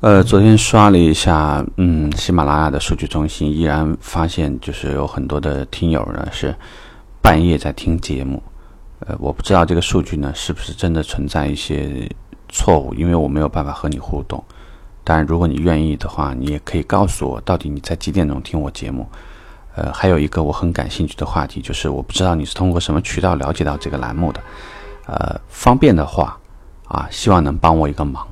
呃，昨天刷了一下，嗯，喜马拉雅的数据中心，依然发现就是有很多的听友呢是半夜在听节目。呃，我不知道这个数据呢是不是真的存在一些错误，因为我没有办法和你互动。当然，如果你愿意的话，你也可以告诉我到底你在几点钟听我节目。呃，还有一个我很感兴趣的话题，就是我不知道你是通过什么渠道了解到这个栏目的。呃，方便的话啊，希望能帮我一个忙。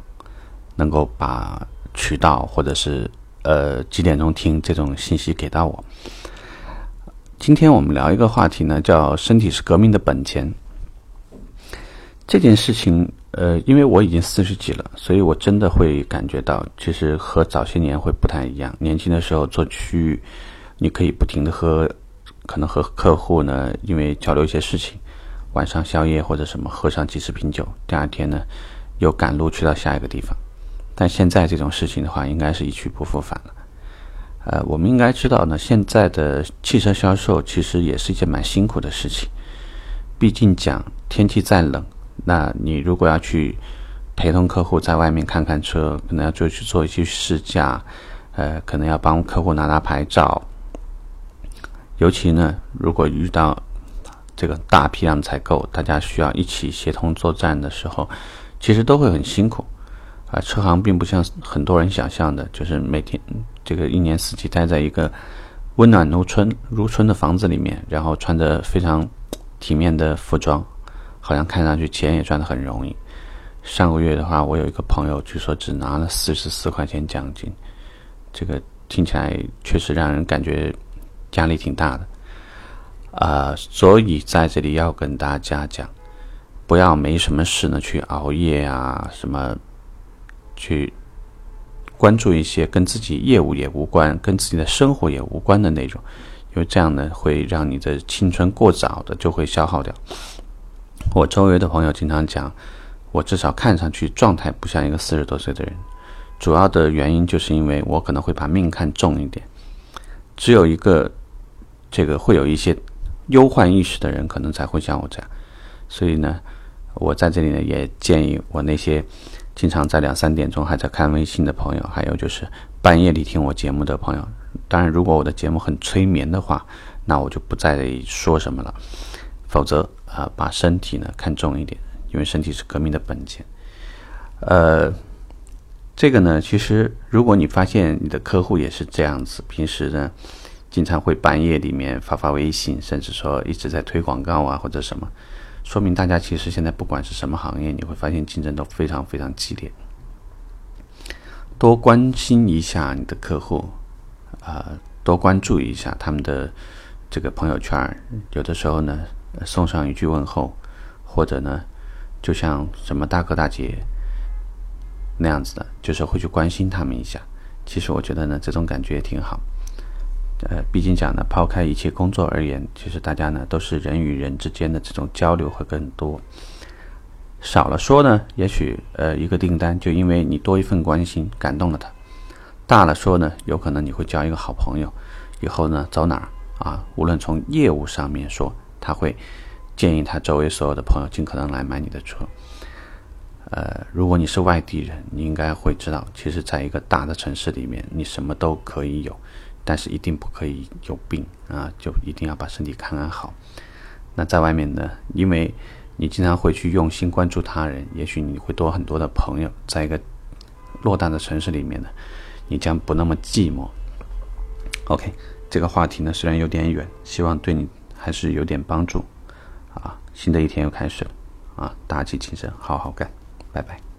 能够把渠道或者是呃几点钟听这种信息给到我。今天我们聊一个话题呢，叫“身体是革命的本钱”。这件事情，呃，因为我已经四十几了，所以我真的会感觉到，其实和早些年会不太一样。年轻的时候做区域，你可以不停的喝，可能和客户呢，因为交流一些事情，晚上宵夜或者什么喝上几十瓶酒，第二天呢又赶路去到下一个地方。但现在这种事情的话，应该是一去不复返了。呃，我们应该知道呢，现在的汽车销售其实也是一件蛮辛苦的事情。毕竟讲天气再冷，那你如果要去陪同客户在外面看看车，可能要就去做一些试驾，呃，可能要帮客户拿拿牌照。尤其呢，如果遇到这个大批量采购，大家需要一起协同作战的时候，其实都会很辛苦。啊，车行并不像很多人想象的，就是每天这个一年四季待在一个温暖如春如春的房子里面，然后穿着非常体面的服装，好像看上去钱也赚得很容易。上个月的话，我有一个朋友，据说只拿了四十四块钱奖金，这个听起来确实让人感觉压力挺大的。啊，所以在这里要跟大家讲，不要没什么事呢去熬夜啊，什么。去关注一些跟自己业务也无关、跟自己的生活也无关的内容，因为这样呢会让你的青春过早的就会消耗掉。我周围的朋友经常讲，我至少看上去状态不像一个四十多岁的人，主要的原因就是因为我可能会把命看重一点。只有一个这个会有一些忧患意识的人，可能才会像我这样。所以呢，我在这里呢也建议我那些。经常在两三点钟还在看微信的朋友，还有就是半夜里听我节目的朋友。当然，如果我的节目很催眠的话，那我就不再说什么了。否则啊，把身体呢看重一点，因为身体是革命的本钱。呃，这个呢，其实如果你发现你的客户也是这样子，平时呢经常会半夜里面发发微信，甚至说一直在推广告啊或者什么。说明大家其实现在不管是什么行业，你会发现竞争都非常非常激烈。多关心一下你的客户，啊，多关注一下他们的这个朋友圈。有的时候呢，送上一句问候，或者呢，就像什么大哥大姐那样子的，就是会去关心他们一下。其实我觉得呢，这种感觉也挺好。呃，毕竟讲呢，抛开一切工作而言，其实大家呢都是人与人之间的这种交流会更多。少了说呢，也许呃一个订单就因为你多一份关心感动了他；大了说呢，有可能你会交一个好朋友，以后呢走哪儿啊，无论从业务上面说，他会建议他周围所有的朋友尽可能来买你的车。呃，如果你是外地人，你应该会知道，其实在一个大的城市里面，你什么都可以有。但是一定不可以有病啊！就一定要把身体看看好。那在外面呢？因为你经常会去用心关注他人，也许你会多很多的朋友。在一个偌大的城市里面呢，你将不那么寂寞。OK，这个话题呢虽然有点远，希望对你还是有点帮助。啊，新的一天又开始了啊！打起精神，好好干，拜拜。